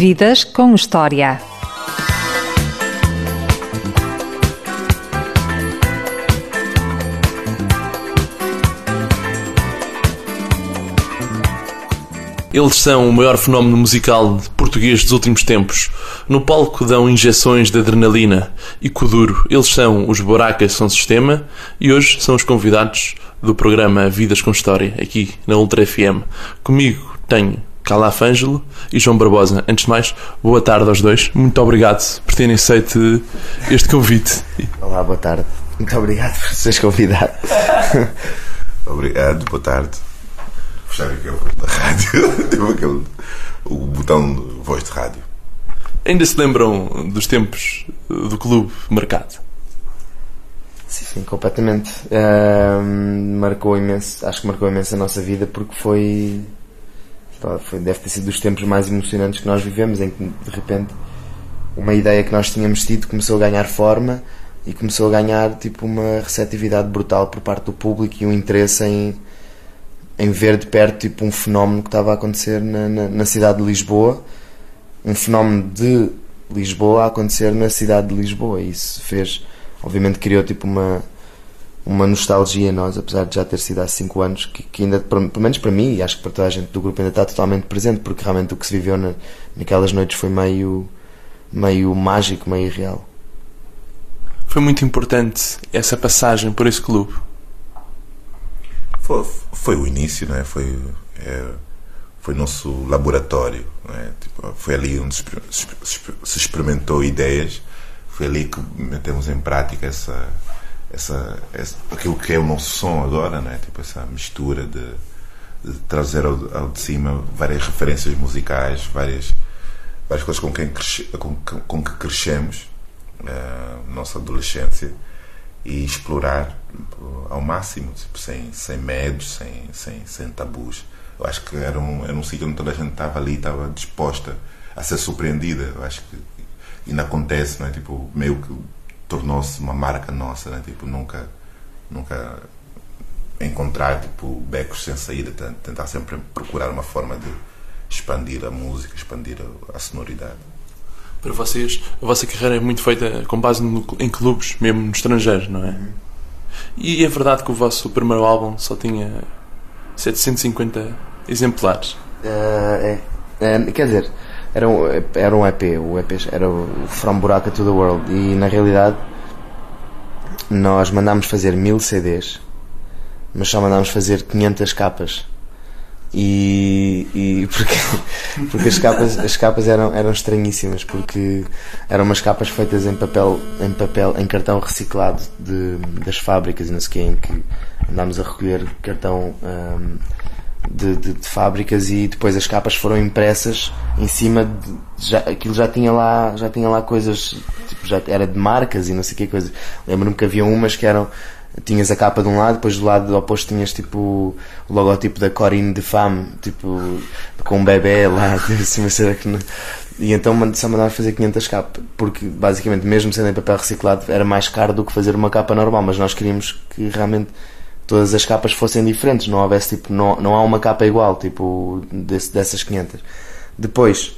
Vidas com História. Eles são o maior fenómeno musical português dos últimos tempos. No palco dão injeções de adrenalina e coduro. Eles são os Boracas São Sistema e hoje são os convidados do programa Vidas com História, aqui na Ultra FM. Comigo tenho Calaf Ângelo e João Barbosa. Antes de mais, boa tarde aos dois. Muito obrigado por terem aceito este convite. Olá, boa tarde. Muito obrigado por seres convidado. Obrigado, boa tarde. Puxar aquele da rádio, teve aquele o botão de voz de rádio. Ainda se lembram dos tempos do clube marcado? Sim, sim, completamente. Ahm, marcou imenso, acho que marcou imenso a nossa vida porque foi, Deve ter sido dos tempos mais emocionantes que nós vivemos, em que de repente uma ideia que nós tínhamos tido começou a ganhar forma e começou a ganhar tipo uma receptividade brutal por parte do público e um interesse em, em ver de perto tipo um fenómeno que estava a acontecer na, na, na cidade de Lisboa, um fenómeno de Lisboa a acontecer na cidade de Lisboa. E isso fez, obviamente, criou tipo uma uma nostalgia nós, apesar de já ter sido há 5 anos, que, que ainda, pelo menos para mim, e acho que para toda a gente do grupo ainda está totalmente presente, porque realmente o que se viveu na, naquelas noites foi meio, meio mágico, meio real. Foi muito importante essa passagem por esse clube. Foi, foi o início, não é? Foi, é, foi nosso laboratório, não é? Tipo, foi ali onde se, se- se experimentou ideias, foi ali que metemos em prática essa, essa, essa- aquilo que é o nosso som agora, não é? Tipo, essa mistura de, de trazer ao, ao de cima várias referências musicais, várias, várias coisas com, quem cresce, com, com que crescemos, eh, nossa adolescência, e explorar tipo, ao máximo, tipo, sem, sem medos, sem, sem, sem tabus. Eu acho que era um, era um sítio onde toda a gente estava ali, estava disposta a ser surpreendida. Eu acho que ainda acontece, não é? Tipo, meio que tornou-se uma marca nossa, né? Tipo, nunca, nunca encontrar tipo becos sem saída, ten- tentar sempre procurar uma forma de expandir a música, expandir a, a sonoridade. Para vocês, a vossa carreira é muito feita com base no- em clubes, mesmo no estrangeiro, não é? E é verdade que o vosso primeiro álbum só tinha 750 exemplares. É, É, quer dizer, era um, era um EP, o EP era o From Buraca to the World, e na realidade nós mandámos fazer mil CDs, mas só mandámos fazer 500 capas. E, e porque, porque as capas, as capas eram, eram estranhíssimas, porque eram umas capas feitas em papel, em papel, em cartão reciclado de, das fábricas e não sei o quê, em que andámos a recolher cartão hum, de, de- de fábricas e depois as capas foram impressas em cima de, já, aquilo já tinha lá já tinha lá coisas tipo, já era de marcas e não sei que coisas lembro-me que havia umas que eram tinhas a capa de um lado depois do lado oposto tinhas tipo o logotipo da Corinne de Femme tipo com um bebê lá assim, cena que não- e então só mandaram fazer 500 capas porque basicamente mesmo sendo em papel reciclado era mais caro do que fazer uma capa normal mas nós queríamos que realmente todas as capas fossem diferentes, não houvesse tipo, não, não há uma capa igual, tipo, desse- dessas 500. Depois,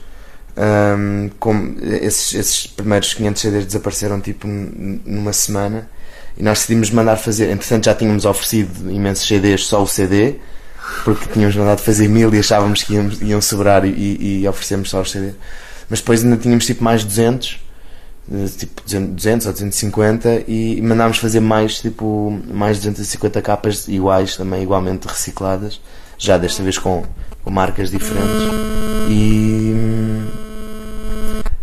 hum, como esses, esses primeiros 500 CDs desapareceram tipo numa semana e nós decidimos mandar fazer, entretanto já tínhamos oferecido imensos CDs, só o CD, porque tínhamos mandado fazer mil e achávamos que iam, iam sobrar e, e, oferecemos só os CDs. Mas depois ainda tínhamos tipo mais 200 eh, tipo 200 ou 250 e mandámos fazer mais tipo mais 250 capas iguais também igualmente recicladas já desta vez com, com marcas diferentes e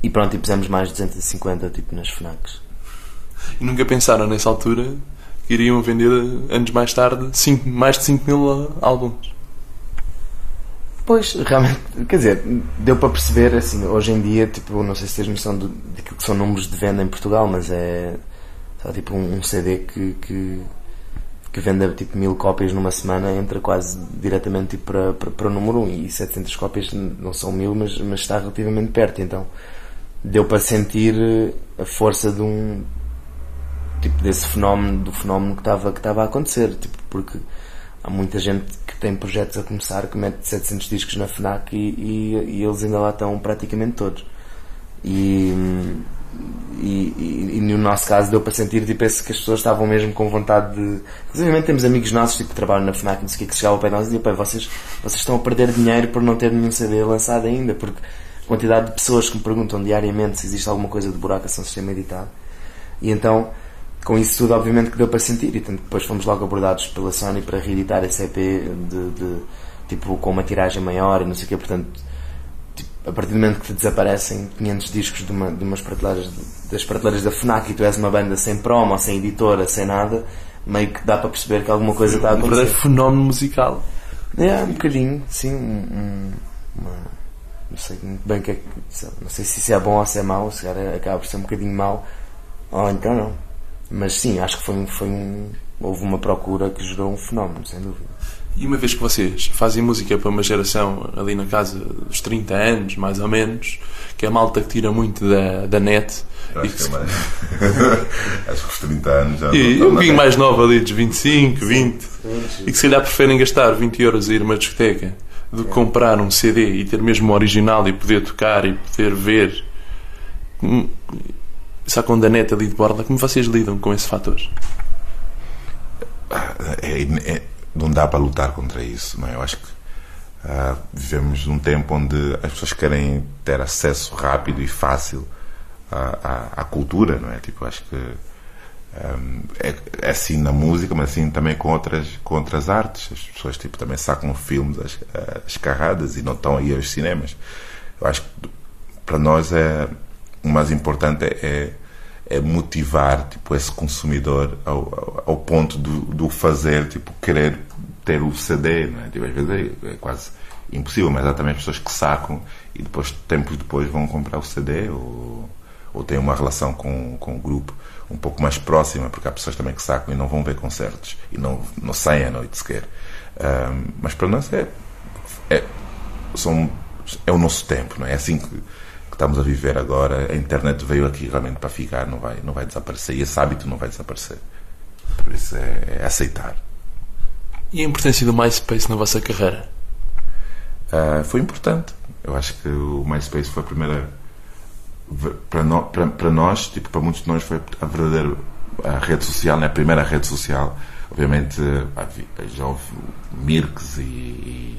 e pronto e pusemos mais 250 tipo nas FNACs E nunca pensaram nessa altura que iriam vender anos mais tarde cinco- mais de 5 mil álbuns. Pois, realmente, quer dizer, deu para perceber, assim, hoje em dia, tipo, não sei se tens noção do, daquilo que são números de venda em Portugal, mas é, só tipo, um, um CD que, que, que venda, tipo, mil cópias numa semana entra quase diretamente, tipo, para, para, para o número 1, e 700 cópias não são mil, mas, mas está relativamente perto, então deu para sentir a força de um, tipo, desse fenómeno, do fenómeno que estava, que estava a acontecer, tipo, porque há muita gente tem projetos a começar que mete 700 discos na FNAC e, e, e eles ainda lá estão praticamente todos. E, e, e, no nosso caso deu para sentir tipo, esse, que as pessoas estavam mesmo com vontade de. Inclusive temos amigos nossos tipo, que trabalham na FNAC, não sei o que, que chegavam para nós e diziam: vocês, vocês estão a perder dinheiro por não ter nenhum CD lançado ainda, porque a quantidade de pessoas que me perguntam diariamente se existe alguma coisa de buraco a São Sistema editado. E então, com isso tudo, obviamente que deu para sentir, e tanto depois fomos logo abordados pela Sony para reeditar esse EP de, de tipo, com uma tiragem maior e não sei o que, portanto a partir do momento que te desaparecem 500 discos de, uma, de umas prateleiras das prateleiras da FNAC e tu és uma banda sem promo, sem editora, sem nada, meio que dá para perceber que alguma coisa está a acontecer. Um verdadeiro fenómeno musical. É, um bocadinho, sim. Um, uma, não sei muito bem que é, não sei se isso é bom ou se é mau, se acaba por ser um bocadinho mau, ou então não. Mas sim, acho que foi, foi um, houve uma procura que gerou um fenómeno, sem dúvida. E uma vez que vocês fazem música para uma geração ali na casa dos 30 anos, mais ou menos, que é a malta que tira muito da, da net. Acho que, que é mais. acho que os 30 anos já. E um pouquinho mais nova ali, dos 25, 20. E que se calhar preferem gastar 20 euros a ir a uma discoteca do que comprar um CD e ter mesmo o original e poder tocar e poder ver. Só com a net ali de borda, como vocês lidam com esse fator? É, é, não dá para lutar contra isso. Não é? Eu acho que uh, vivemos num tempo onde as pessoas querem ter acesso rápido e fácil à, à, à cultura, não é? Tipo, acho que um, é, é, assim na música, mas assim também com outras, com outras artes. As pessoas tipo, também sacam filmes às, carradas e não estão aí aos cinemas. Eu acho que para nós é o mais importante é, é motivar tipo esse consumidor ao, ao, ao ponto do, do, fazer tipo querer ter o CD não é? tipo, às vezes é, é, quase impossível mas há também pessoas que sacam e depois tempos depois vão comprar o CD ou, ou têm uma relação com, com o grupo um pouco mais próxima porque há pessoas também que sacam e não vão ver concertos e não, não saem à noite sequer um, mas para nós é, é, são, é o nosso tempo não é, é assim que estamos a viver agora, a internet veio aqui realmente para ficar, não vai, não vai desaparecer. E esse hábito não vai desaparecer. Por isso é, é aceitar. E a importância do MySpace na vossa carreira? Uh, foi importante. Eu acho que o MySpace foi a primeira. Para, no, para, para nós, tipo, para muitos de nós, foi a verdadeira a rede social, né? a primeira rede social. Obviamente, já houve Mirks e, e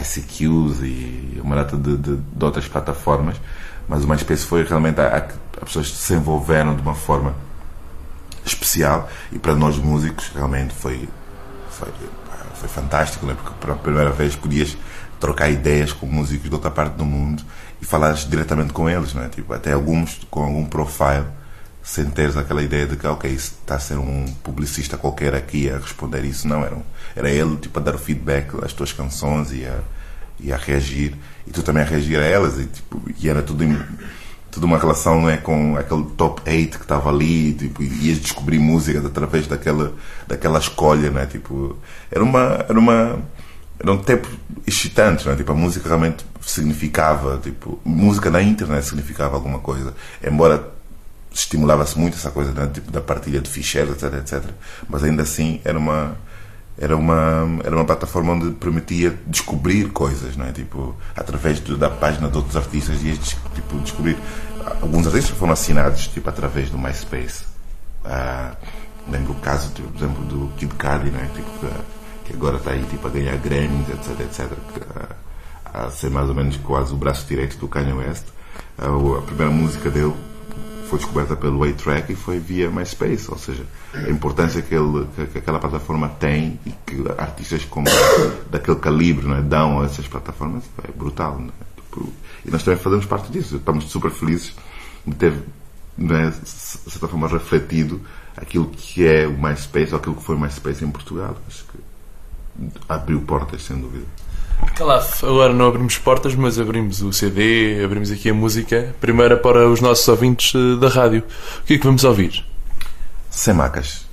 ICQs e uma data de, de, de, outras plataformas, mas o MySpace foi realmente a, que as pessoas se envolveram de uma forma especial e para nós músicos realmente foi, foi, foi fantástico, né? porque pela primeira vez podias trocar ideias com músicos de outra parte do mundo e falar diretamente com eles, né? tipo, até alguns com algum profile sem teres aquela ideia de que, ok, está a ser um publicista qualquer aqui a responder isso. Não, era, um, era ele tipo, a dar o feedback às tuas canções e a, e a reagir. E tu também a reagir a elas. E, tipo, e era tudo, tudo uma relação não é, com aquele top 8 que estava ali. Tipo, e ias descobrir música através daquela, daquela escolha. Né? Tipo, era uma. Era uma era um tempo excitante, né? tipo, a música realmente significava, tipo, música na internet significava alguma coisa, embora estimulava-se muito essa coisa né, tipo, da partilha de ficheiros, etc, etc. Mas ainda assim era uma era uma era uma plataforma onde permitia descobrir coisas, não é? Tipo através da página de outros artistas e tipo descobrir alguns artistas foram assinados tipo através do MySpace. Ah, lembro o caso, tipo, por exemplo, do Kid Cudi, né? Tipo, que, agora está aí tipo a ganhar Grammys, etc, etc. A, a ser mais ou menos quase o braço direito do Kanye West. A, a primeira música dele foi descoberta pelo A-Track e foi via MySpace, ou seja, a importância que, ele, que aquela plataforma tem e que artistas como daquele calibre é, dão a essas plataformas é brutal. É? Tipo, e nós também fazemos parte disso, estamos super felizes de ter, é, de certa forma, refletido aquilo que é o MySpace ou aquilo que foi o MySpace em Portugal. Acho que abriu portas, sem dúvida. Calaf, agora não abrimos portas, mas abrimos o CD, abrimos aqui a música. Primeira para os nossos ouvintes eh, da rádio. O que é que vamos ouvir? Semacas.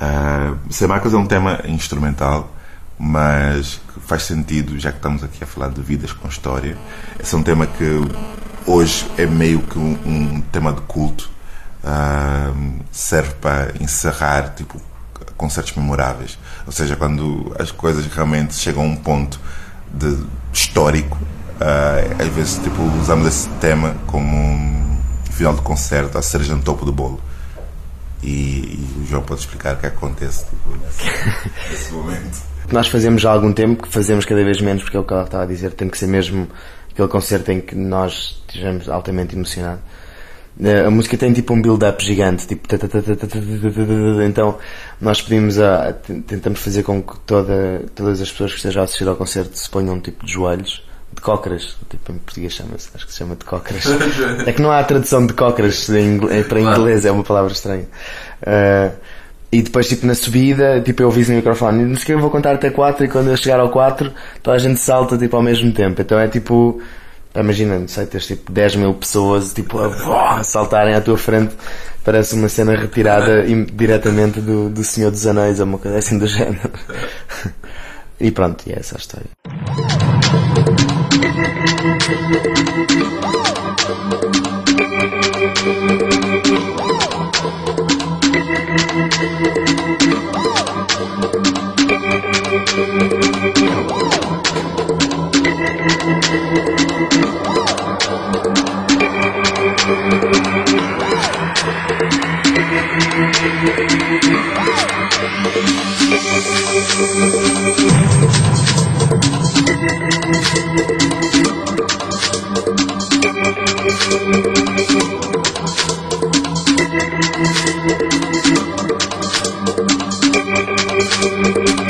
Uh, Semacas é um tema instrumental, mas faz sentido, já que estamos aqui a falar de vidas com história. Esse é um tema que hoje é meio que um, um tema de culto. Uh, serve para encerrar tipo, concertos memoráveis. Ou seja, quando as coisas realmente chegam a um ponto de histórico, uh, às vezes tipo, usamos esse tema como um final de concerto, a cereja no topo do bolo. E, e o João pode explicar o que acontece tipo, nesse, nesse momento. Nós fazemos já há algum tempo, que fazemos cada vez menos, porque é o que ela estava a dizer, tem que ser mesmo aquele concerto em que nós estejamos altamente emocionados. A música tem tipo um build-up gigante, tipo então nós pedimos a tentamos fazer com que toda, todas as pessoas que estejam a assistir ao concerto se ponham tipo de joelhos, de cócoras, tipo em português chama-se, acho que se chama de cócoras. é que não há tradução de cócoras para inglês, é uma palavra estranha. Uh, e depois, tipo, na subida, tipo, eu aviso no microfone, não sei que eu vou contar até 4 e quando eu chegar ao 4, toda a gente salta, tipo, ao mesmo tempo. Então é tipo, imagina, sei, tens tipo 10 mil pessoas, tipo, a, a saltarem à tua frente. Parece uma cena retirada diretamente do, do Senhor dos Anéis ou uma coisa assim do género. e pronto, e é essa a história. Estivemos a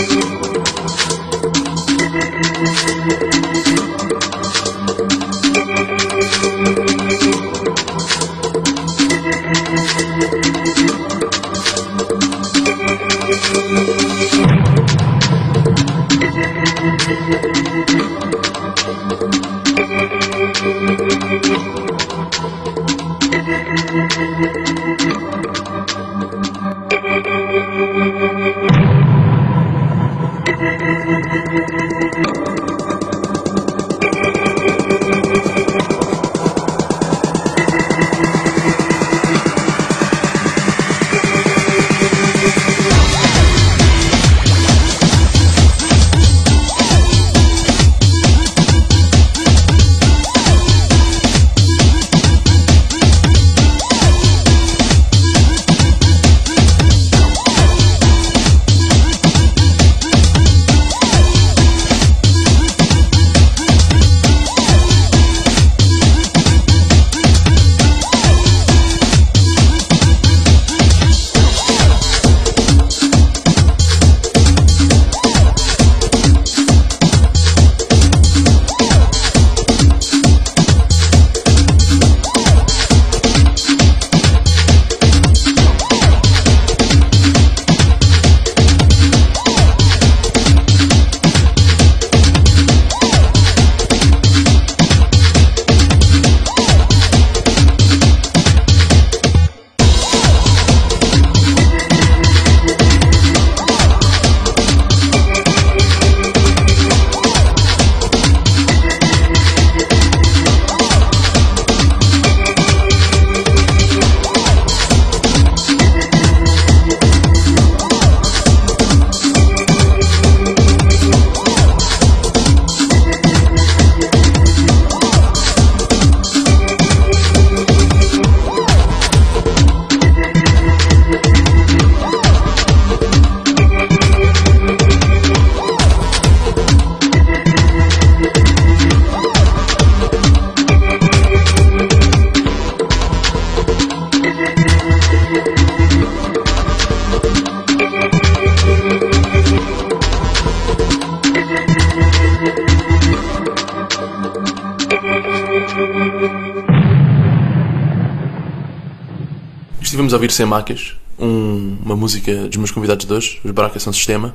ouvir Sem Macas, um, uma música dos meus convidados de hoje, os Baracas São Sistema.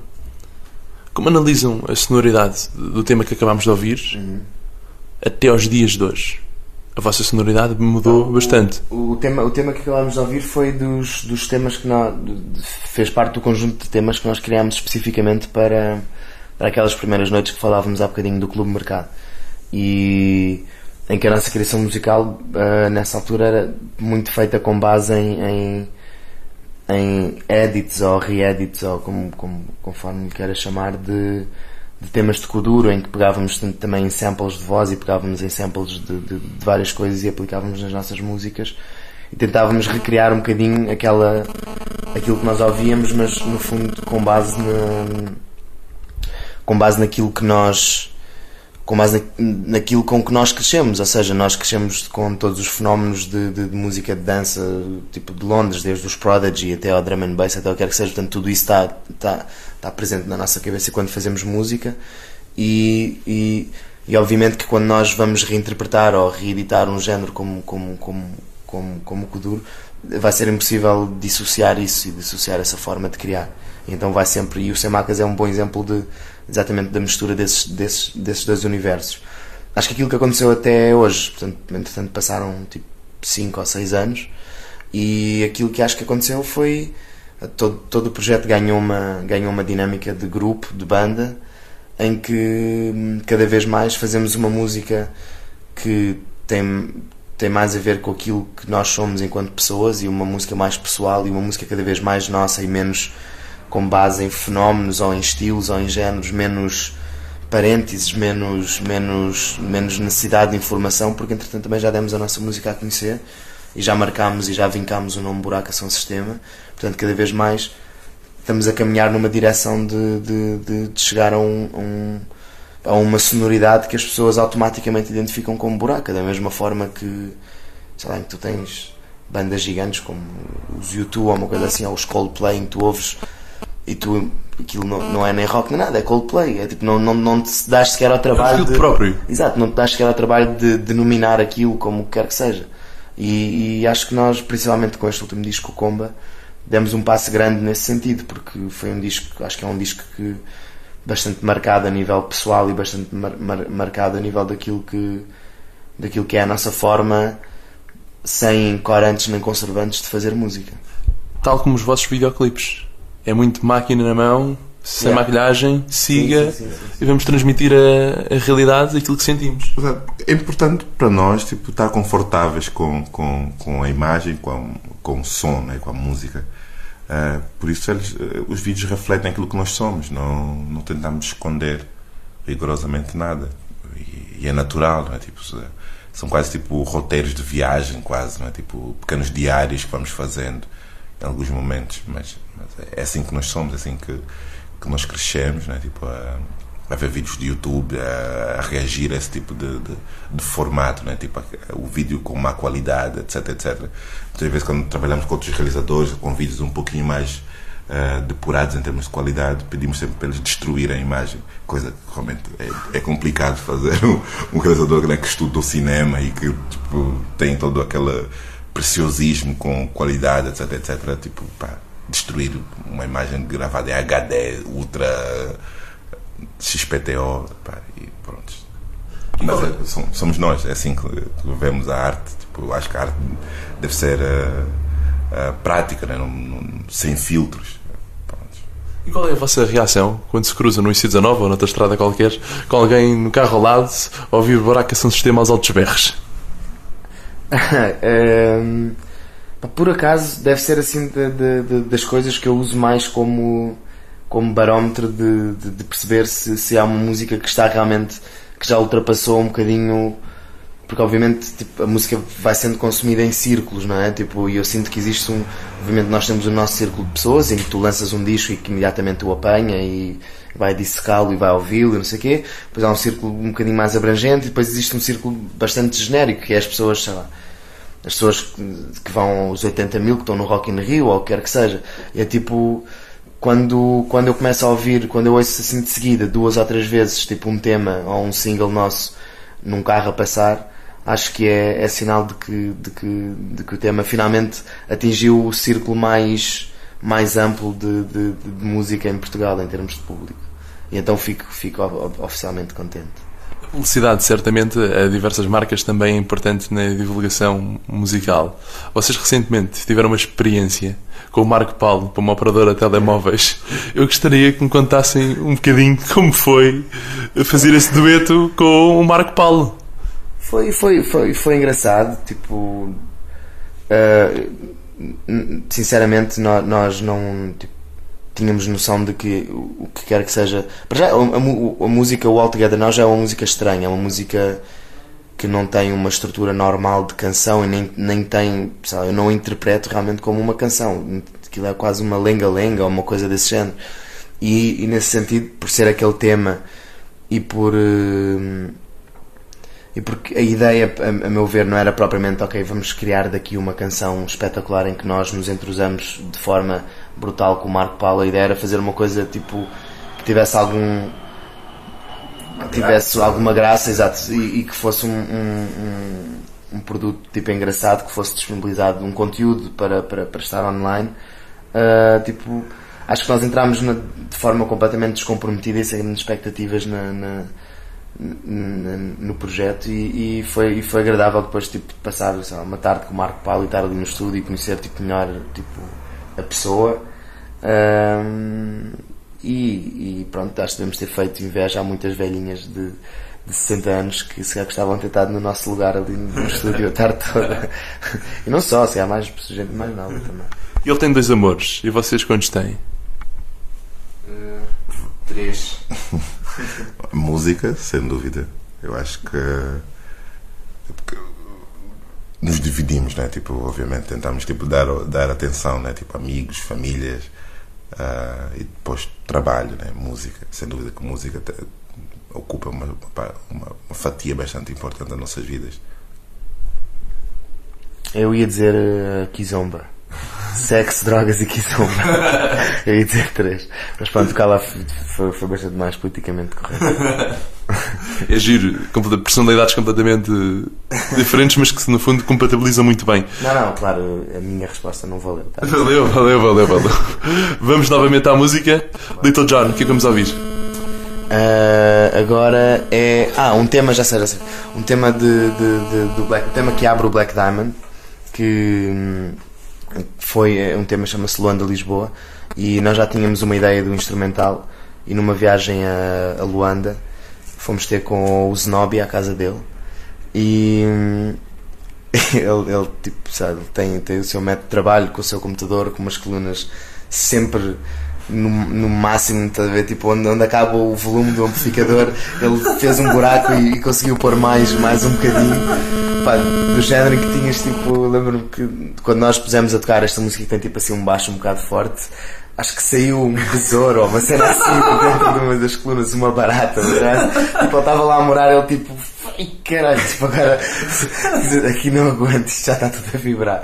Como analisam a sonoridade do tema que acabámos de ouvir uhum. até aos dias de hoje? A vossa sonoridade mudou então, bastante. O, o, tema, o tema que acabámos de ouvir foi dos, dos temas que nós. fez parte do conjunto de temas que nós criámos especificamente para, para aquelas primeiras noites que falávamos há bocadinho do Clube Mercado. E em que a nossa criação musical uh, nessa altura era muito feita com base em, em, em edits ou re-edits, ou como, como, conforme queira chamar, de, de temas de Kuduro, em que pegávamos também em samples de voz e pegávamos em samples de, de, de, várias coisas e aplicávamos nas nossas músicas e tentávamos recriar um bocadinho aquela, aquilo que nós ouvíamos, mas no fundo com base na, com base naquilo que nós com base naquilo com que nós crescemos, ou seja, nós crescemos com todos os fenómenos de, de, de, música de dança, tipo de Londres, desde os Prodigy até ao drum and bass, até o que quer que seja, portanto tudo isso está, está, está presente na nossa cabeça quando fazemos música e, e, e, obviamente que quando nós vamos reinterpretar ou reeditar um género como, como, como, como, como o Kuduro, vai ser impossível dissociar isso e dissociar essa forma de criar. Então vai sempre, e o Semacas é um bom exemplo de exatamente da mistura desses, desses, desses dois universos. Acho que aquilo que aconteceu até hoje, portanto, entretanto passaram tipo 5 ou 6 anos, e aquilo que acho que aconteceu foi todo, todo o projeto ganhou uma, ganhou uma dinâmica de grupo, de banda, em que hum, cada vez mais fazemos uma música que tem, tem mais a ver com aquilo que nós somos enquanto pessoas e uma música mais pessoal e uma música cada vez mais nossa e menos com base em fenómenos ou em estilos ou em géneros, menos parênteses, menos, menos, menos necessidade de informação, porque entretanto também já demos a nossa música a conhecer e já marcámos e já vincámos o nome Buraco Ação Sistema. Portanto, cada vez mais estamos a caminhar numa direção de, de, de, de chegar a, um, a, um, a, uma sonoridade que as pessoas automaticamente identificam como buraca, da mesma forma que, sei lá, que tu tens bandas gigantes como os YouTube ou uma coisa assim, ou os Coldplay, em que tu ouves e tu aquilo não, não é nem rock nem nada, é Coldplay. É tipo, não, não, não te dás sequer ao trabalho. É de, próprio. Exato, não te dás sequer ao trabalho de denominar aquilo como quer que seja. E, e, acho que nós, principalmente com este último disco, o Comba, demos um passo grande nesse sentido, porque foi um disco, acho que é um disco que bastante marcado a nível pessoal e bastante mar, mar, marcado a nível daquilo que, daquilo que é a nossa forma, sem corantes nem conservantes, de fazer música. Tal como os vossos videoclipes é muito máquina na mão, sem yeah. maquilhagem, siga sim, sim, sim, e vamos transmitir a, a realidade aquilo que sentimos. É importante para nós tipo, estar confortáveis com, com, com a imagem, com, a, com o som, né, com a música. Uh, por isso eles, uh, os vídeos refletem aquilo que nós somos, não, não tentamos esconder rigorosamente nada. E, e é natural, não é? Tipo, são quase tipo roteiros de viagem, quase, não é? Tipo pequenos diários que vamos fazendo em alguns momentos, mas, mas, é assim que nós somos, é assim que, que nós crescemos, né? tipo, a, a ver vídeos de YouTube, a, a reagir a esse tipo de, de, de formato, né? tipo, a, o vídeo com má qualidade, etc, etc. Muitas vezes quando trabalhamos com outros realizadores, com vídeos um pouquinho mais uh, depurados em termos de qualidade, pedimos sempre para eles destruírem a imagem, coisa que realmente é, é complicado fazer. Um, um realizador né, que estudou cinema e que tipo, tem toda aquela preciosismo com qualidade, etc, etc, tipo, pá, destruir uma imagem gravada em HD, ultra XPTO, pá, e pronto. Mas é, somos nós, é assim que vemos a arte. Tipo, acho que a arte deve ser uh, uh, prática, né? não, não, sem filtros. E qual é a vossa reação quando se cruza no IC19 ou noutra estrada qualquer com alguém no carro ao lado ouvir Baraca São Sistema aos altos berros? um, por acaso deve ser assim de, de, de, das coisas que eu uso mais como, como barómetro de, de, perceber se, se há uma música que está realmente que já ultrapassou um bocadinho porque obviamente tipo, a música vai sendo consumida em círculos, não é? Tipo, e eu sinto que existe um. Obviamente nós temos o nosso círculo de pessoas em que tu lanças um disco e que imediatamente o apanha e vai dissecá-lo e vai ouvi-lo e não sei o quê. Depois há um círculo um bocadinho mais abrangente e depois existe um círculo bastante genérico, que é as pessoas, sei lá, as pessoas que vão os 80 mil que estão no Rock in Rio ou o que quer que seja. E é tipo, quando, quando eu começo a ouvir, quando eu ouço assim de seguida, duas ou três vezes, tipo um tema ou um single nosso num carro a passar, acho que é, é sinal de que, de, que, de que o tema finalmente atingiu o círculo mais, mais amplo de, de, de música em Portugal em termos de público. E então fico, fico oficialmente contente. A publicidade, certamente, a diversas marcas também é importante na divulgação musical. Vocês recentemente tiveram uma experiência com o Marco Paulo para uma operadora de telemóveis. Eu gostaria que me contassem um bocadinho como foi fazer esse dueto com o Marco Paulo. Foi, foi, foi, foi engraçado. Tipo, uh, sinceramente, nó- nós não tipo, tínhamos noção de que o que quer que seja. Para já, a, a a música, All Together Now, já é uma música estranha, é uma música que não tem uma estrutura normal de canção e nem, nem tem. lá, eu não a interpreto realmente como uma canção. Aquilo é quase uma lenga-lenga ou uma coisa desse género. E, e nesse sentido, por ser aquele tema e por. eh, e porque a ideia, a, a meu ver, não era propriamente, ok, vamos criar daqui uma canção espetacular em que nós nos entrosamos de forma brutal com o Marco Paulo. A ideia era fazer uma coisa tipo que tivesse algum. que tivesse alguma graça, exato, e, e que fosse um, um, um, produto tipo engraçado, que fosse disponibilizado um conteúdo para, para, para estar online. Ah, tipo, acho que nós entramos na- de forma completamente descomprometida e sem expectativas na- na, no projeto e, e foi, e foi agradável depois tipo, passar lá, uma tarde com o Marco Paulo e estar ali no estúdio e conhecer tipo, melhor tipo, a pessoa Ahm, e, e pronto, acho que devemos ter feito inveja a muitas velhinhas de, de 60 anos que se calhar gostavam de ter estado no nosso lugar ali no estúdio a tarde toda e não só, se há mais gente mais nova também Ele tem dois amores. E vocês quantos têm? três A música, sem dúvida. Eu acho que, porque nos dividimos, né? Tipo, obviamente tentamos tipo dar dar atenção, né? Tipo amigos, famílias ah, e depois trabalho, né? Música. Sem dúvida que música ocupa uma, uma, uma fatia bastante importante das nossas vidas. Eu ia dizer uh, Kizomba. Sexo, drogas e Kizomba. Eu ia dizer três. Mas pronto, cá lá foi, foi bastante mais politicamente correto. É giro, personalidades completamente diferentes, mas que no fundo compatibilizam muito bem. Não, não, claro, a minha resposta não valeu. Tá? Valeu, valeu, valeu, valeu. Vamos novamente à música. Little John, o que é que vamos ouvir? Uh, agora é. Ah, um tema, já sei, já sei. Um tema de, de, de- do Black. Um tema que abre o Black Diamond. Que hum, foi é um tema chama-se Luanda Lisboa. E nós já tínhamos uma ideia do instrumental. E numa viagem a, a Luanda fomos ter com o Zenobi à casa dele. E. hum, ele, ele, tipo, sabe, tem, tem o seu método de trabalho com o seu computador, com umas colunas sempre no, no máximo, estás a ver? Tipo, onde, onde acaba o volume do amplificador, ele fez um buraco e, e conseguiu pôr mais, mais um bocadinho. Pá, do género que tinhas tipo, lembro-me que quando nós pusemos a tocar esta música que tem tipo assim um baixo um bocado forte. Acho que saiu um besouro ou uma cena assim de dentro de uma das colunas, uma barata. não é? Tipo, ele estava lá a morar, ele tipo, caralho, tipo, agora aqui não aguento, isto já está tudo a vibrar.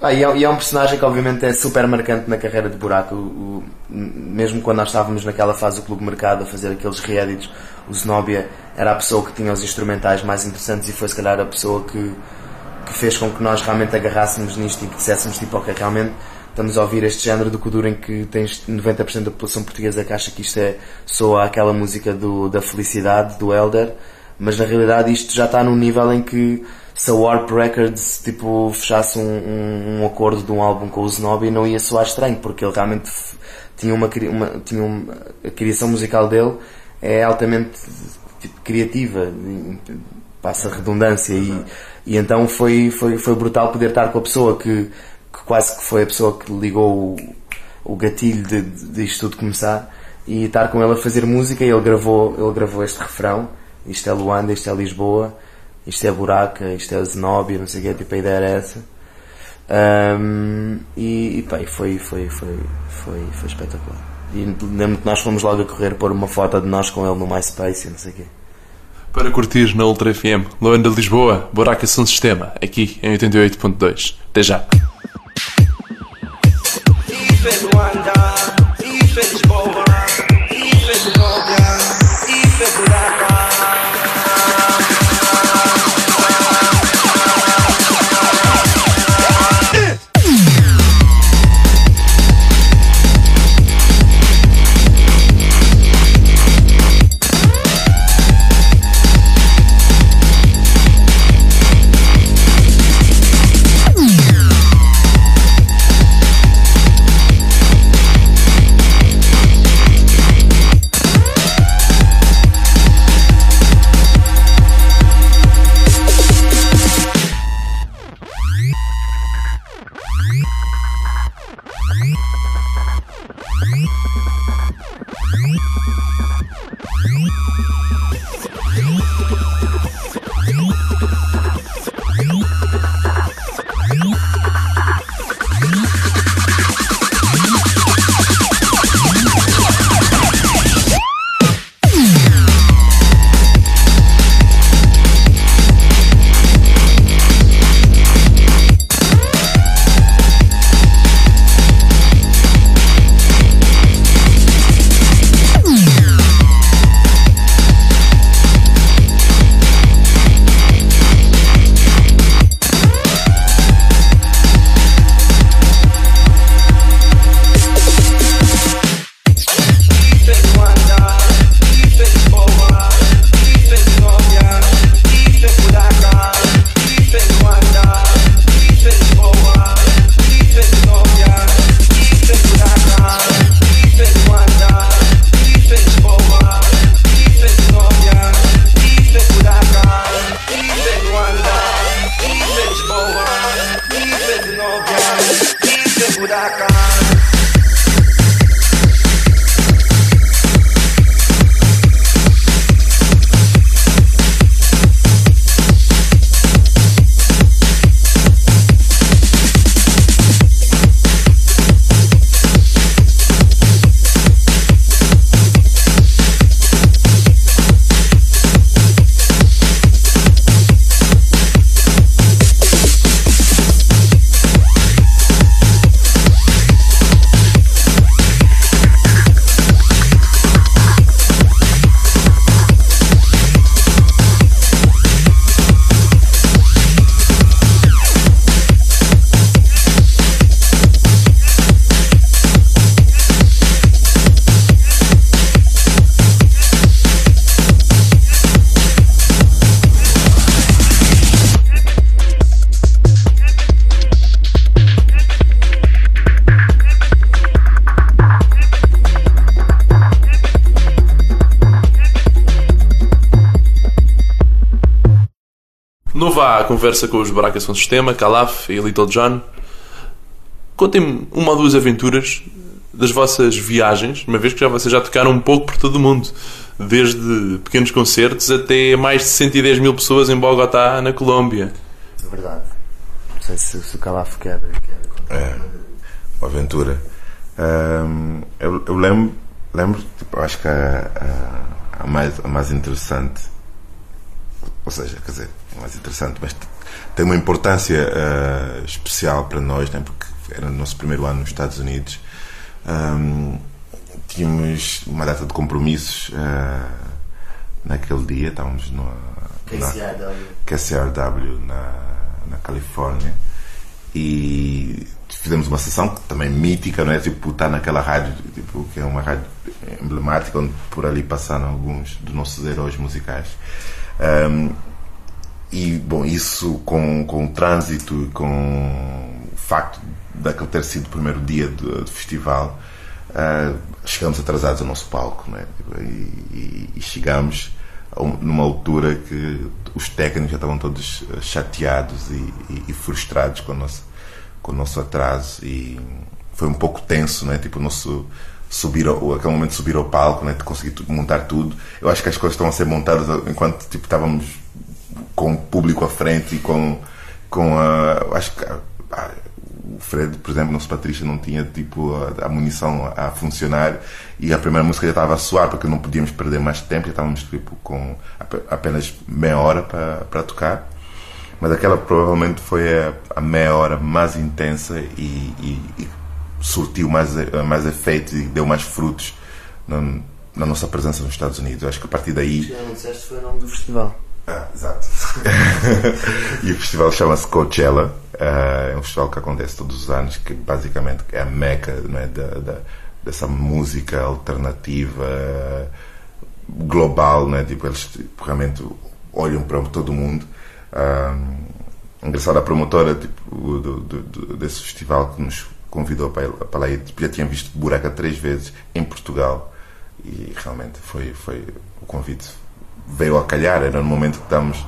Ah, e, é, e é um personagem que obviamente é super marcante na carreira de Buraco. O- o- mesmo quando nós estávamos naquela fase do Clube Mercado a fazer aqueles reedits, o Zenobia era a pessoa que tinha os instrumentais mais interessantes e foi se calhar a pessoa que, que fez com que nós realmente agarrássemos nisto e que disséssemos tipo, ok, realmente estamos a ouvir este género do Kuduro em que tens 90% da população portuguesa que acha que isto é soa aquela música do, da felicidade, do Elder, mas na realidade isto já está num nível em que se a Warp Records tipo, fechasse um, um, um acordo de um álbum com o Zenobi não ia soar estranho, porque ele realmente tinha uma, uma, tinha uma a criação musical dele é altamente tipo, criativa, passa redundância e, e então foi, foi, foi brutal poder estar com a pessoa que quase que foi a pessoa que ligou o, o gatilho de, de, tudo começar. E estar com ele a fazer música e ele gravou, ele gravou este refrão. Isto é Luanda, isto é Lisboa isto é Buraca, isto é Zenóbia não sei o quê, tipo a ideia era essa. Ahm, e, e pá, foi, foi, foi, foi, foi espetacular. E lembro que nós fomos logo a correr pôr uma foto de nós com ele no MySpace e não sei o quê. Para curtir na Ultra FM, Luanda Lisboa, Buraca São Sistema, aqui em 88.2. Até já. Ife Luanda, Ife Lisboa, Ife Zenobia, Ife Buraca. Conversa com os Baracas São Sistema, Calaf e Little John. Contem-me uma ou duas aventuras das vossas viagens, uma vez que já vocês já tocaram um pouco por todo o mundo, desde pequenos concertos até mais de 110 mil pessoas em Bogotá, na Colômbia. É verdade. Não sei se, se o Calaf quer, quer contar. É, uma aventura. Ahm, eu, eu lembro, lembro tipo, acho que a, a- a mais, a mais interessante, ou seja, quer dizer, mais interessante, mas tem uma importância ah, especial para nós, né, porque era o nosso primeiro ano nos Estados Unidos. Ahm, tínhamos uma data de compromissos ah, naquele dia, estávamos no, KCRW. Na, na Califórnia e fizemos uma sessão também mítica, não é? Tipo, estar naquela rádio, tipo, que é uma rádio emblemática, onde por ali passaram alguns dos nossos heróis musicais. Ahm, e, bom, isso com, com o trânsito com o facto daquele ter sido o primeiro dia do, do festival, ah, chegamos atrasados ao nosso palco, né? E, e, e chegamos um- numa altura que os técnicos já estavam todos ah, chateados e, e- e frustrados com o nosso, com o nosso atraso e foi um pouco tenso, né? Tipo, o nosso subir ao, aquele momento de subir ao palco, né? De conseguir montar tudo. Eu acho que as coisas estão a ser montadas enquanto tipo estávamos com o público à frente e com com a acho que a- o Fred, por exemplo, nosso baterista não tinha tipo a, a munição a, funcionar e a primeira música já estava a soar porque não podíamos perder mais tempo, já estávamos tipo com ap- apenas meia hora para para tocar. Mas aquela provavelmente foi a, a meia hora mais intensa e, e- e surtiu mais, eh, mais efeito e deu mais frutos na, na nossa presença nos Estados Unidos. Acho que a partir daí Não disseste foi o nome do festival. ah, exato. e o festival chama-se Coachella. Ah, é um festival que acontece todos os anos, que basicamente é a meca é, da, da- dessa música alternativa global, né? tipo, eles realmente olham para todo mundo. Ah, engraçado, a promotora tipo, do, do- do- desse festival que nos convidou para, para lá ir, tipo, já tinha visto Buraca três vezes em Portugal e realmente foi, foi o convite veio a calhar, era no momento que estamos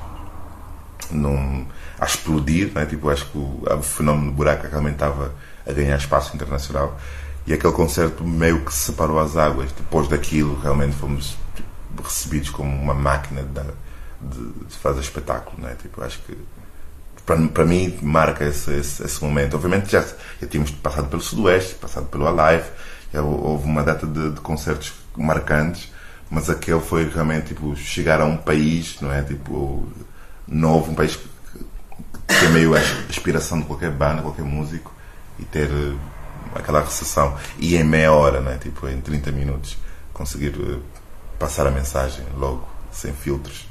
num, a explodir, né? tipo, acho que o, o fenómeno buraco realmente estava a ganhar espaço internacional e aquele concerto meio que separou as águas. Depois daquilo, realmente fomos tipo, recebidos como uma máquina de, de fazer espetáculo. Né? Tipo, acho que para, para mim marca esse, esse, esse momento. Obviamente já, já tínhamos passado pelo Sudoeste, passado pelo Alive, já houve uma data de, de concertos marcantes, mas aquele foi realmente tipo chegar a um país, não é? Tipo novo, um país que, que é meio a inspiração de qualquer banda, qualquer músico e ter eh, aquela recepção e em meia hora, né? Tipo em 30 minutos conseguir eh, passar a mensagem logo, sem filtros.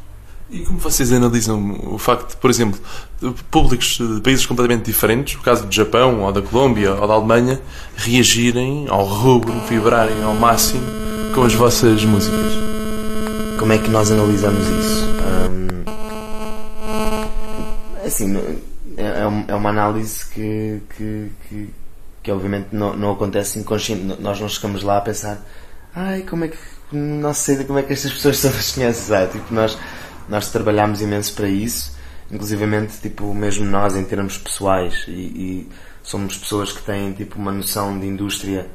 E como vocês analisam o facto de, por exemplo, de públicos de países completamente diferentes, o caso do Japão, ou da Colômbia, ou da Alemanha, reagirem ao rubro, vibrarem ao máximo com as vossas músicas? Como é que nós analisamos isso? Hum, assim, é, é é uma análise que, que, que, que obviamente não, não acontece inconsciente. Nós não chegamos lá a pensar, ai, como é que, não sei como é que estas pessoas são as conheces. Ah, tipo, nós, nós trabalhámos imenso para isso inclusivamente, tipo, mesmo nós em termos pessoais e, e somos pessoas que têm tipo uma noção de indústria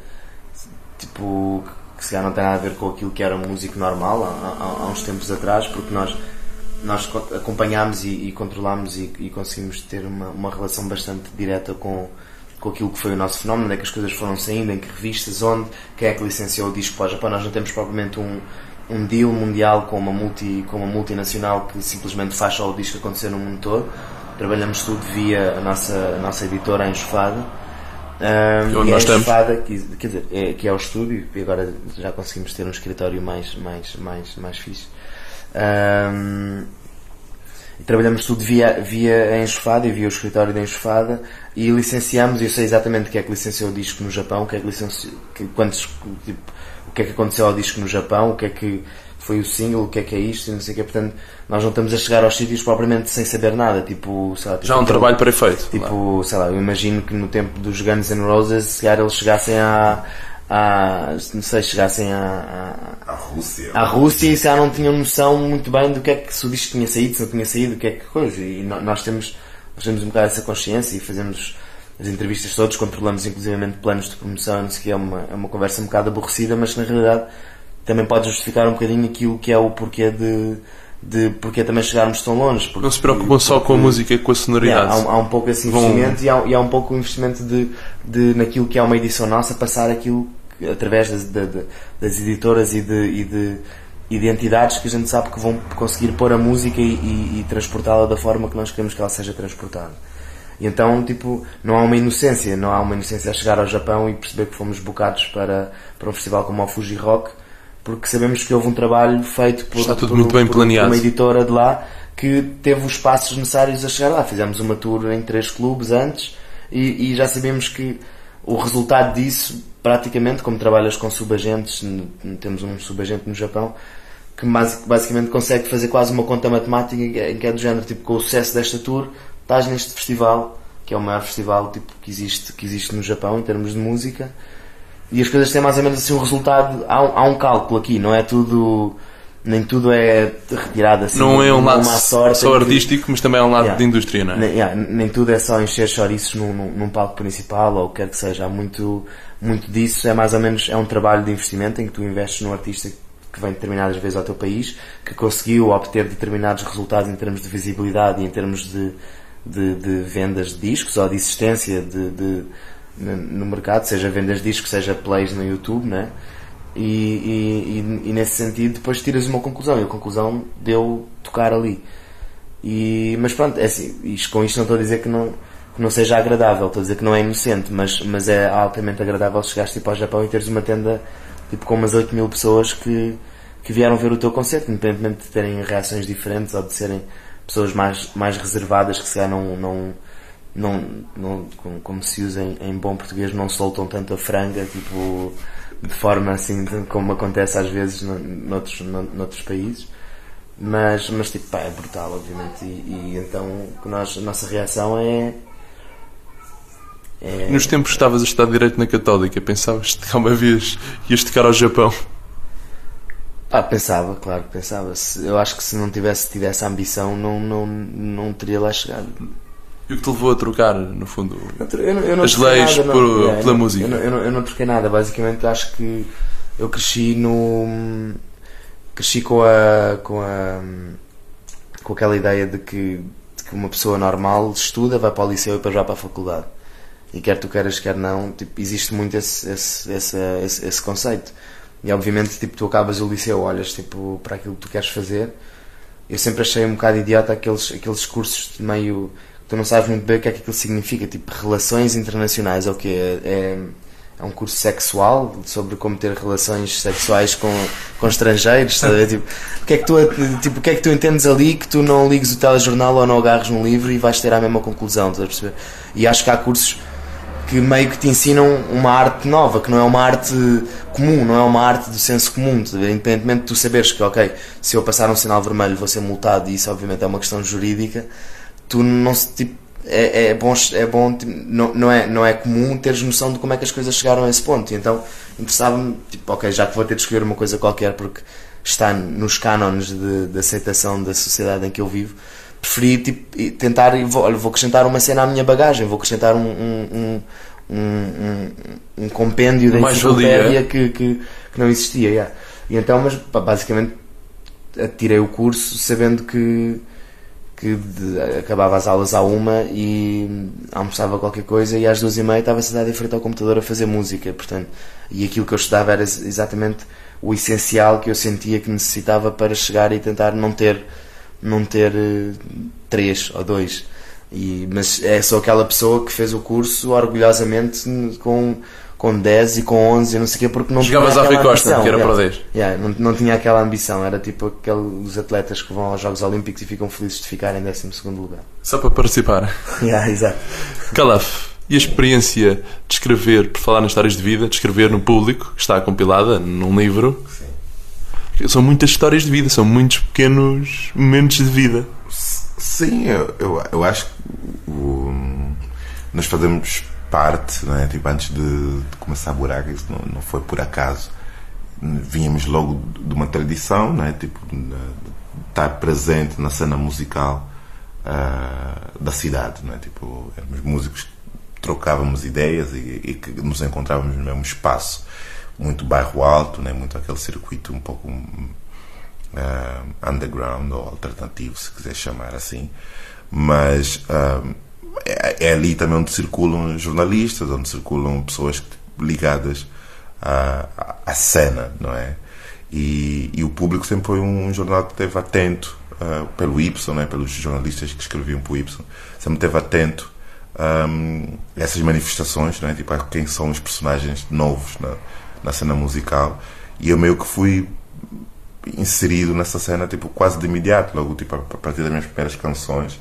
tipo que se calhar não tem nada a ver com aquilo que era músico normal há, há- há uns tempos atrás, porque nós nós co- acompanhámos e, e controlámos e, e conseguimos ter uma, uma relação bastante direta com, com aquilo que foi o nosso fenómeno, onde é que as coisas foram saindo, em que revistas, onde, quem é que licenciou o disco para o Japão. Nós não temos propriamente um, um deal mundial com uma, multi, com uma multinacional que simplesmente faz só o disco acontecer no mundo todo. Trabalhamos tudo via a nossa, a nossa editora, a Enxofada. Um, Que é onde estamos. Que, quer dizer, é, que é o estúdio, e agora já conseguimos ter um escritório mais, mais, mais, mais fixe. Um, trabalhamos tudo via, via a Enxofada e via o escritório da Enxofada e licenciamos, e eu sei exatamente o que é que licenciou o disco no Japão, o que é que licenciou, que, quantos, tipo, o que é que aconteceu ao disco no Japão, o que é que foi o single, o que é que é isto, e não sei o que, portanto, nós não estamos a chegar aos sítios propriamente sem saber nada, tipo, sei lá, tipo Já há um trabalho pré-feito. Tipo, sei lá, eu imagino que no tempo dos Guns N' Roses, se calhar eles chegassem a. a não sei, chegassem a, a, A Rússia. à Rússia e já não tinham noção muito bem do que é que se o disco tinha saído, se não tinha saído, o que é que coisa. E no- nós temos, nós temos um bocado essa consciência e fazemos as entrevistas todas, controlamos inclusivamente planos de promoção, não sei que, é uma, é uma conversa um bocado aborrecida, mas que na realidade também pode justificar um bocadinho aquilo que é o porquê de, de porquê também chegarmos tão longe. Porque, Não se preocupam só com a porque- música e com a sonoridade. Yeah, há, um- há um pouco esse Vão- investimento e, há, e há um pouco o investimento de, de naquilo que é uma edição nossa passar aquilo através das, da- da- das editoras e de, e, de, e de entidades que a gente sabe que vão conseguir pôr a música e, e- e transportá-la da forma que nós queremos que ela seja transportada. E então, tipo, não há uma inocência, não há uma inocência a chegar ao Japão e perceber que fomos bocados para, para um festival como o Fuji Rock, porque sabemos que houve um trabalho feito por, Está tudo por- muito bem por- planeado. por uma editora de lá que teve os passos necessários a chegar lá. Fizemos uma tour em três clubes antes e, e já sabemos que o resultado disso, praticamente, como trabalhas com subagentes, temos um subagente no Japão, que basi- basicamente consegue fazer quase uma conta matemática em que é- em que é do género, tipo, com o sucesso desta tour, estás neste festival, que é o maior festival tipo, que, existe, que existe no Japão em termos de música, e as coisas têm mais ou menos assim um resultado, há um, há um cálculo aqui, não é tudo, nem tudo é retirado assim, Não é um lado sorte só que- artístico, mas também é um lado Yeah. de indústria, não é? nem, yeah, nem tudo é só encher chouriços num, num, num palco principal ou o que quer que seja. Há muito, muito disso, é mais ou menos é um trabalho de investimento em que tu investes num artista que vem determinadas vezes ao teu país, que conseguiu obter determinados resultados em termos de visibilidade e em termos de, de, de vendas de discos ou de existência de, de- no mercado, seja vendas de discos, seja plays no YouTube, né? E, e, e, e nesse sentido depois tiras uma conclusão e a conclusão deu tocar ali. E, mas pronto, é assim, isto, com isto não estou a dizer que não, que não seja agradável, estou a dizer que não é inocente, mas, mas é altamente agradável chegares tipo, ao Japão e teres uma tenda tipo, com umas 8 mil pessoas que, que vieram ver o teu concerto, independentemente de terem reações diferentes ou de serem pessoas mais, mais reservadas que se calhar não, não, não, não como, como se usa em, em bom português, não soltam tanto a franga, tipo, de forma assim como acontece às vezes no, noutros, no, noutros países. Mas, mas tipo, pá, é brutal, obviamente. E, e então a nossa reação é. É Nos tempos que estavas a estudar Direito na Católica, pensavas que alguma vez ias tocar ao Japão? Ah, pensava, claro que pensava. Eu acho que se não tivesse tido essa ambição, não, não, não teria lá chegado. E o que te levou a trocar, no fundo? Eu tro- eu não- eu não As leis nada, por- não. É, pela música. Eu não, eu, não, eu não troquei nada, basicamente acho que eu cresci no. cresci com a. com a. com aquela ideia de que, de que uma pessoa normal estuda, vai para o liceu e depois vai para a faculdade. E quer tu queiras, quer não, tipo, existe muito esse, esse, esse, esse, esse conceito. E obviamente, tipo, tu acabas o liceu, olhas tipo, para aquilo que tu queres fazer. Eu sempre achei um bocado idiota aqueles, aqueles cursos de meio. Tu não sabes muito bem o que é que aquilo significa, tipo, relações internacionais, é o quê? É, é, um curso sexual sobre como ter relações sexuais com, com estrangeiros, a ver? Tipo, o que, é que tu, tipo, o que é que tu entendes ali que tu não ligues o telejornal ou não agarres num livro e vais ter a mesma conclusão, estás a perceber? E acho que há cursos que meio que te ensinam uma arte nova, que não é uma arte comum, não é uma arte do senso comum, independentemente de tu saberes que, ok, se eu passar um sinal vermelho vou ser multado e isso obviamente é uma questão jurídica, tu não se, tipo, é, é bom, é bom tipo, não, não, é, não é comum teres noção de como é que as coisas chegaram a esse ponto, e então interessava-me, tipo, ok, já que vou ter de escolher uma coisa qualquer porque está nos cânones de, de aceitação da sociedade em que eu vivo, preferi tipo, tentar, e vou, vou acrescentar uma cena à minha bagagem, vou acrescentar um, um, um, um, um- compêndio da enciclopédia que, que, que não existia. yeah. E então, mas pá, basicamente tirei o curso sabendo que, que de- acabava as aulas à uma e almoçava qualquer coisa e às duas e meia estava sentado em frente ao computador a fazer música, portanto, e aquilo que eu estudava era ex- exatamente o essencial que eu sentia que necessitava para chegar e tentar não ter não ter eh, três ou dois e, mas é só aquela pessoa que fez o curso orgulhosamente com, com 10 e com 11 e não sei o quê porque não Jogavas tinha à Rui aquela Costa, ambição, que era yeah. para 10. Yeah, não, não tinha aquela ambição, era tipo aqueles atletas que vão aos Jogos Olímpicos e ficam felizes de ficar em 12 lugar. Só para participar. Yeah, exato. Calaf, e a experiência de escrever, por falar nas histórias de vida, de escrever no público, que está compilada num livro. São muitas histórias de vida, são muitos pequenos momentos de vida. Sim, eu, eu, eu acho que nós fazemos parte, não é? Tipo, antes de, de começar a buraca, isso não, não foi por acaso. Vínhamos logo de uma tradição, não é? Tipo, de, estar presente na cena musical ah, da cidade, não é? Tipo, éramos músicos que trocávamos ideias e, e que nos encontrávamos no mesmo espaço. Muito bairro alto, né? muito aquele circuito um pouco ah, underground ou alternativo, se quiser chamar assim. Mas ah, é, é ali também onde circulam jornalistas, onde circulam pessoas ligadas à, à- cena, não é? E, e o público sempre foi um jornal que esteve atento ah, pelo Y, né? pelos jornalistas que escreviam para o Y, sempre esteve atento um, essas manifestações, né? tipo, quem são os personagens novos na, na cena musical. E eu meio que fui inserido nessa cena tipo, quase de imediato, logo tipo, a partir das minhas primeiras canções.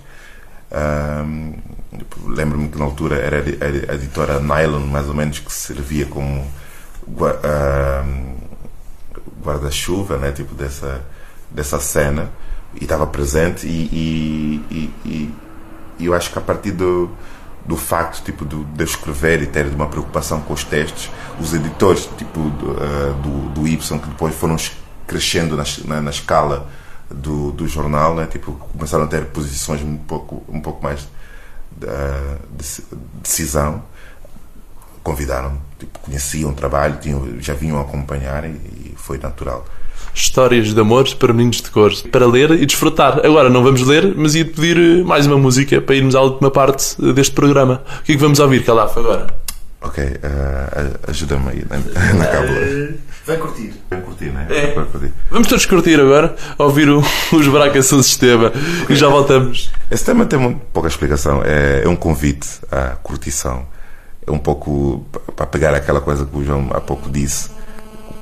Um, tipo, Lembro-me que na altura era a edi- a editora Nylon, mais ou menos, que servia como gua- guarda-chuva né? tipo, dessa, dessa cena e estava presente e, e, e- e eu acho que a partir do, do facto tipo, de eu escrever e ter uma preocupação com os textos, os editores tipo, do, ah, do, do Y que depois foram es- crescendo na, na, na escala do, do jornal, né? tipo, começaram a ter posições um pouco, um pouco mais ah, de decisão convidaram, tipo, conheciam o trabalho, tinham, já vinham acompanhar e, e foi natural. Histórias de amor para meninos de cor. Para ler e desfrutar. Agora não vamos ler, mas ia pedir eh, mais uma música para irmos à última parte eh, deste programa. O que é que vamos ouvir, Calaf, agora? Ok, a- ajuda-me aí na, na cábula. Vai curtir. Bem curtir, né? É. Vai curtir. Vamos todos curtir agora, ouvir o- os Bracas São Sistema e já voltamos. Esse tema tem uma pouca explicação. É, é um convite à curtição. É um pouco pa- para pegar aquela coisa que o João há pouco disse,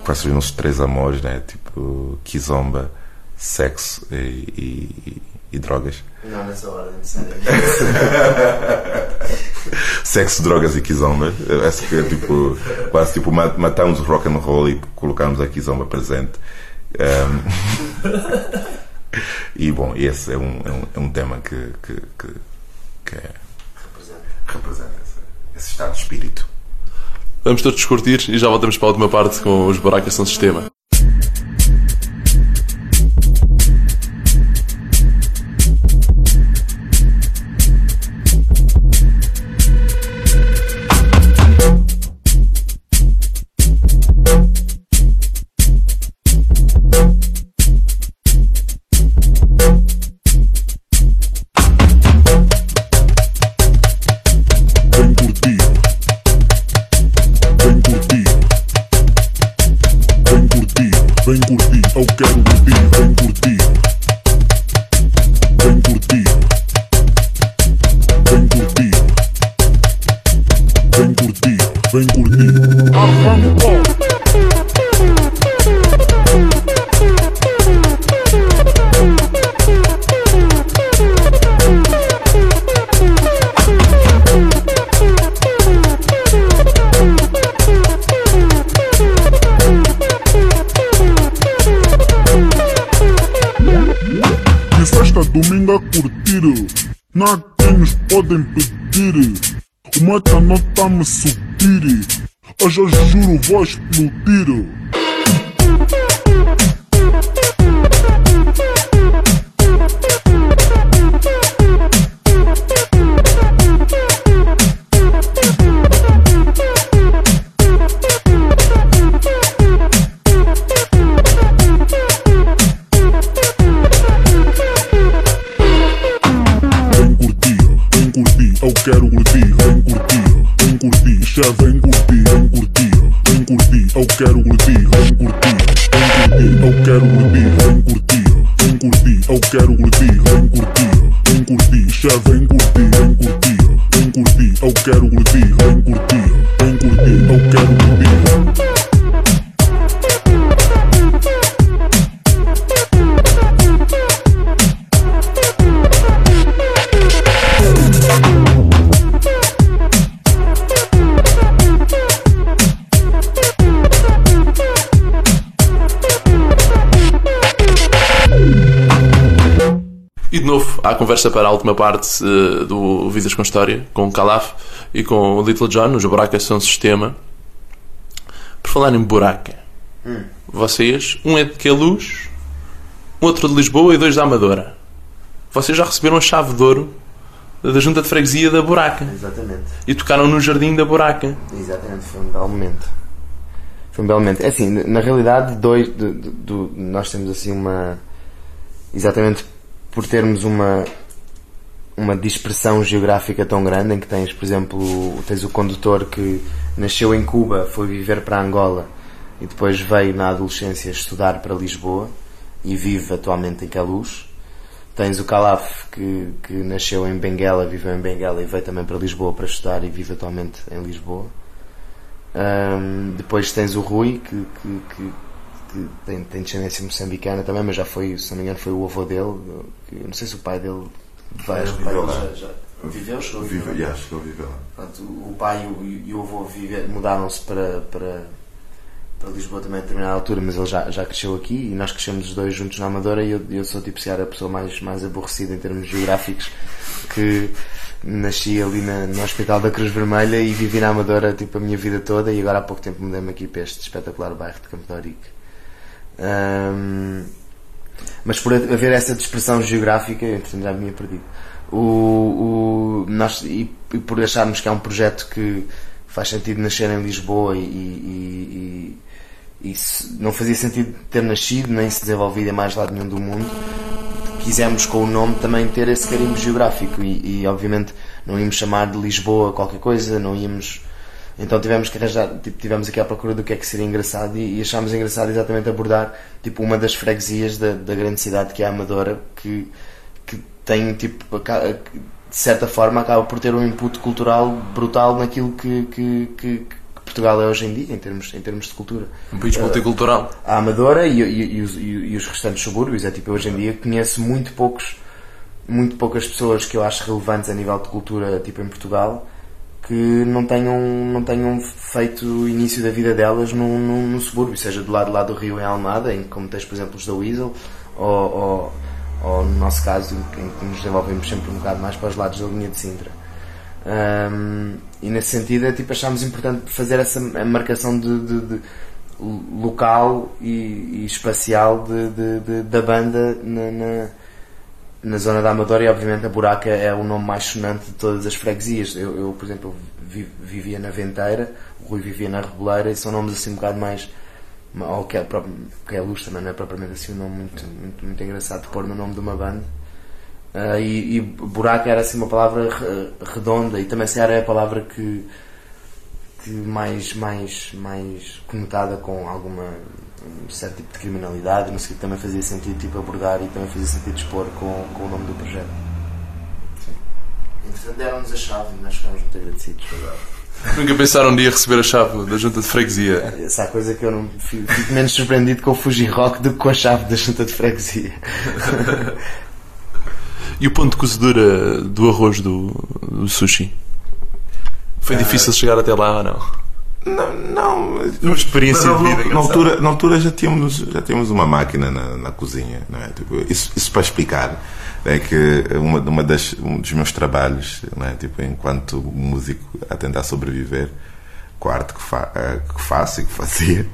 quais são os nossos três amores, né? Tipo, kizomba, sexo e, e- e drogas. Não nessa ordem, sério. Sexo, drogas e kizomba. Essa que é tipo, quase tipo ma- matamos o rock and roll e colocamos a kizomba presente. Um, e bom, esse é um, é um, é um tema que, que, que, que é- representa esse, esse estado de espírito. Vamos todos curtir e já voltamos para a última parte com os Baracas São Sistema. Curtir. Eu quero curtir. Vem curtir. Vem curtir. Vem curtir. Vem curtir. Vem curtir. Arrancou. De sexta a domingo a curtir nos podem pedir. O meta não tá me subir? Hoje eu juro vou explodir quero curtir, vem curtir, vem curtir, chefe, vem curtir, vem curtir, vem curtir, eu quero curtir, vem curtir, vem curtir, eu quero curtir, vem curtir, vem curtir, eu quero curtir, vem curtir, vem curtir, chefe, vem curtir, vem curtir, vem curtir, eu quero curtir, vem curtir, vem curtir, eu quero curtir. Há conversa para a última parte eh, do Vidas com História, com o Calaf e com o Little John, os buracas são sistema. Por falar em buraca, vocês, um é de Queluz, outro de Lisboa e dois da Amadora. Vocês já receberam a chave de ouro da junta de freguesia da buraca Exatamente. e tocaram no jardim da buraca. Exatamente, foi um belo momento. Foi um belo momento. É assim, na realidade, dois, do- do- do- nós temos assim uma. Exatamente por termos uma. Uma dispersão geográfica tão grande em que tens, por exemplo, tens o condutor que nasceu em Cuba, foi viver para Angola e depois veio na adolescência estudar para Lisboa e vive atualmente em Queluz. Tens o Calaf que, que nasceu em Benguela, viveu em Benguela e veio também para Lisboa para estudar e vive atualmente em Lisboa. Ahm, depois tens o Rui que, que, que- que tem, tem descendência moçambicana também, mas já foi, se não me engano, foi o avô dele. que- não sei se o pai dele vai, Ele o pai viveu lá. já, já viveu, chegou a viver Vive, lá. acho que ele vive lá. O pai e o, o avô mudaram-se para, para, para Lisboa também a determinada altura, mas ele já, já cresceu aqui e nós crescemos os dois juntos na Amadora e eu, eu sou tipo se calhar a pessoa mais, mais aborrecida em termos geográficos que nasci ali na- no Hospital da Cruz Vermelha e vivi na Amadora tipo a minha vida toda e agora há pouco tempo mudei-me aqui para este espetacular bairro de Campo de Ourique. Ahm, mas por haver essa dispersão geográfica, entretanto já me tinha perdido. O, o- nós, e, por acharmos que é um projeto que faz sentido nascer em Lisboa e, e- e- e não fazia sentido ter nascido nem se desenvolvido em mais lado nenhum do mundo, quisemos com o nome também ter esse carimbo geográfico e, e, obviamente não íamos chamar de Lisboa qualquer coisa, não íamos. Então tivemos que arranjar, tipo, tivemos aqui à procura do que é que seria engraçado e, e achámos engraçado exatamente abordar tipo uma das freguesias da, da grande cidade que é a Amadora que, que tem tipo de certa forma acaba por ter um input cultural brutal naquilo que, que, que- Portugal é hoje em dia em termos, em termos de cultura Um país multicultural. a Amadora e, e- e os, e- os restantes subúrbios. É tipo, hoje em dia conheço muito poucos, muito poucas pessoas que eu acho relevantes a nível de cultura, tipo em Portugal, que não tenham, não tenham feito o início da vida delas num, num, subúrbio, seja do lado lá do Rio em Almada, em como tens, por exemplo, os da Weasel, ou, ou, ou no nosso caso, em, que nos desenvolvemos sempre um bocado mais para os lados da linha de Sintra. Um, e nesse sentido é tipo achámos importante fazer essa marcação de, de- de local e, e espacial de- da banda na, na, na zona da Amadora e obviamente a Buraca é o nome mais sonante de todas as freguesias. Eu, eu, por exemplo, vi- vivia na Venteira, o Rui vivia na Reboleira e são nomes assim um bocado mais ou que é, que é luz não é propriamente assim um nome muito, muito, muito engraçado de pôr no nome de uma banda. Ah, e, e era assim uma palavra re- redonda e também se era é a palavra que, que mais, mais, mais conotada com alguma um certo tipo de criminalidade, não sei que também fazia sentido tipo abordar e também fazia sentido expor com, com o nome do projeto. Sim. Entretanto deram-nos a chave e nós ficámos muito agradecidos. Nunca pensaram um dia receber a chave da junta de freguesia. Essa é a coisa que eu não fico, fico menos surpreendido com o Fuji Rock do que com a chave da junta de freguesia. E o ponto de cozedura do arroz do, do sushi? Foi difícil chegar até lá ou não? Não, não. Uma experiência Não, de vida. na, altura, na altura já tínhamos, já tínhamos uma máquina na, na cozinha, não é? Tipo, isso, isso para explicar é que uma, uma das, um dos meus trabalhos, não é? tipo, enquanto músico a tentar sobreviver arte que, fa, eh, que faço e que fazia,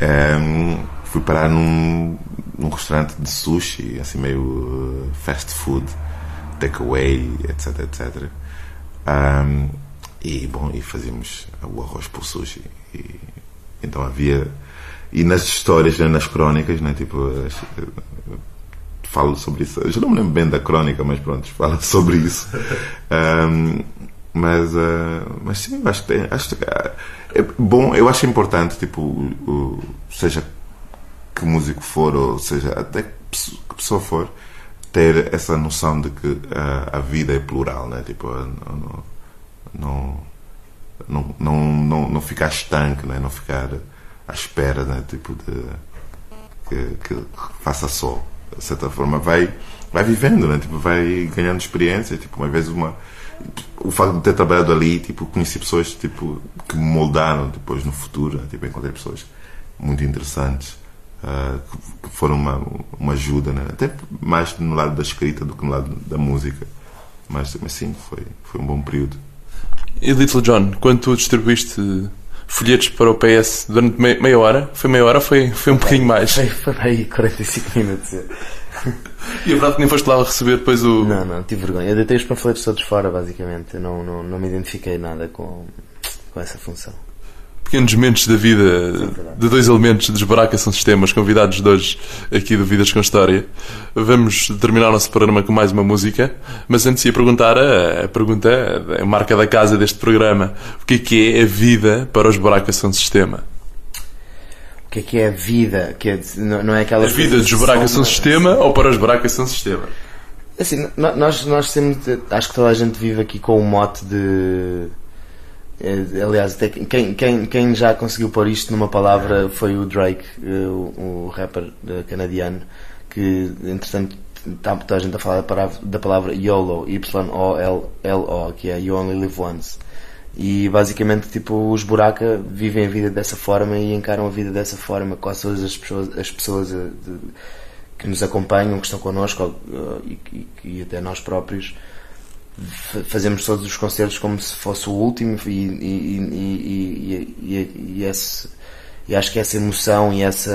ehm, fui parar num, num restaurante de sushi, assim meio eh, fast food, takeaway, etc, etc. Ahm, e bom, e fazíamos o arroz por sushi. E, então havia. E nas histórias, né, nas crónicas, né, tipo, as- falo sobre isso. Eu já não me lembro bem da crónica, mas pronto, fala sobre isso. Ahm, Mas, eh, mas sim, acho que acho que é é bom, eu acho importante, tipo, o- seja que músico for, ou seja, até que pesso- que pessoa for, ter essa noção de que a, a vida é plural, né? Tipo, não, não, não, não, não, não ficar estanque, né? Não ficar à espera, né? Tipo, de que, que faça sol. De certa forma, vai, vai vivendo, né? Tipo, vai ganhando experiência. Tipo, uma vez uma. O facto de ter trabalhado ali, tipo, conheci pessoas tipo, que me moldaram depois no futuro. né? Tipo, encontrei pessoas muito interessantes que que foram uma, uma ajuda, né? até mais no lado da escrita do que no lado da música. Mas, mas sim, foi, foi um bom período. E Little John, quando tu distribuíste folhetos para o PS durante mei- meia hora, foi meia hora ou foi, foi um pouquinho mais? Foi, foi aí 45 minutos. E a verdade que nem foste lá receber depois o. Não, não, tive vergonha. Eu deitei os panfletos todos fora, basicamente. Eu não, não, não me identifiquei nada com, com essa função. Pequenos momentos da vida de dois elementos dos Baracas são sistemas, convidados de hoje aqui do Vidas com História. Vamos terminar o nosso programa com mais uma música, mas antes ia perguntar a, a pergunta, a marca da casa deste programa: o que é que é a vida para os Baracas são sistema? O que é que é a vida? Que é, não, não é aquela A vida dos Baracas são sistema ou para os Baracas são sistema? Assim, nós, nós temos. Acho que toda a gente vive aqui com o mote de. Eh, Aliás, até quem, quem, quem já conseguiu pôr isto numa palavra foi o Drake, eh, o, o rapper eh, canadiano, que entretanto está toda a gente a falar da palavra, da palavra YOLO, Y-O-L-L-O, que é You Only Live Once. E basicamente, tipo, os buraca vivem a vida dessa forma e encaram a vida dessa forma. Todas as pessoas, as pessoas eh, de- que nos acompanham, que estão connosco e, e- e até nós próprios, fazemos todos os concertos como se fosse o último e, e, e, e, esse- acho que essa emoção e essa,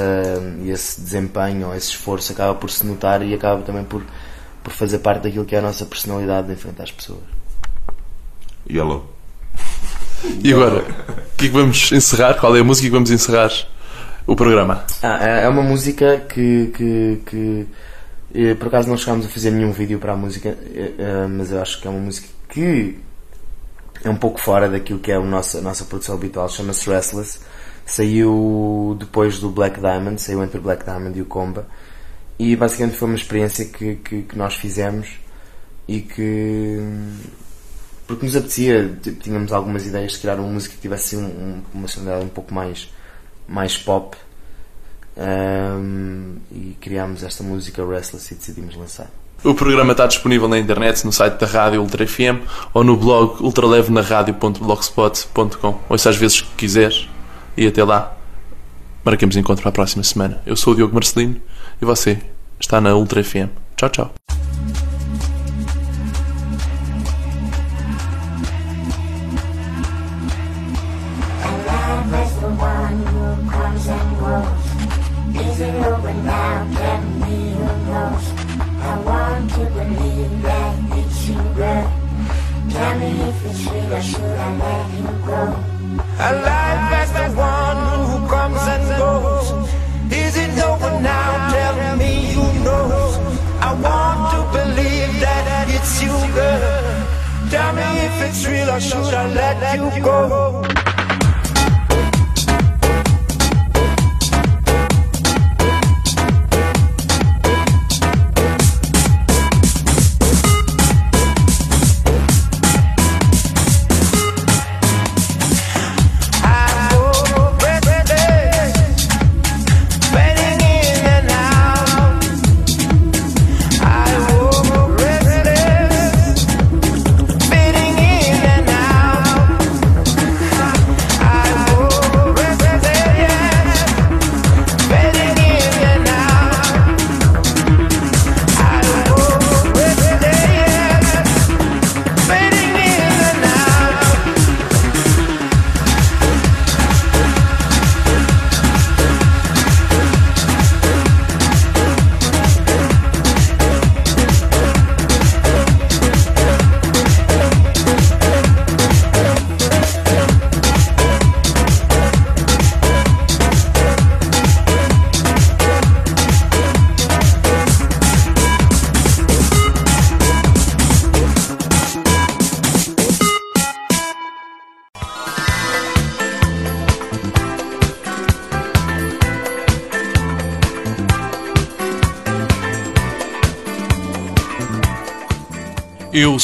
esse desempenho ou esse esforço acaba por se notar e acaba também por, por fazer parte daquilo que é a nossa personalidade de enfrentar as pessoas. Yellow. E agora, o que é que vamos encerrar? Qual é a música que vamos encerrar o programa? Ah, é é uma música que, que, que por acaso não chegámos a fazer nenhum vídeo para a música, eh, eh, mas eu acho que é uma música que é um pouco fora daquilo que é a nossa, a nossa produção habitual, chama-se Restless. Saiu depois do Black Diamond, saiu entre o Black Diamond e o Comba. E basicamente foi uma experiência que, que, que nós fizemos e que. Porque nos apetecia, tipo, tínhamos algumas ideias de criar uma música que tivesse um- uma sonoridade um pouco mais, mais pop. Um, e criámos esta música Restless e decidimos lançar. O programa está disponível na internet, no site da Rádio Ultra FM ou no blog ultralevenaradio.blogspot.com. Ouça às vezes quiseres e até lá. Marcamos encontro para a próxima semana. Eu sou o Diogo Marcelino e você está na Ultra FM. Tchau, tchau. Alive as the one who comes and goes. Is it over now? Tell me you know. I want to believe that it's you, girl. Tell me if it's real or should I let you go?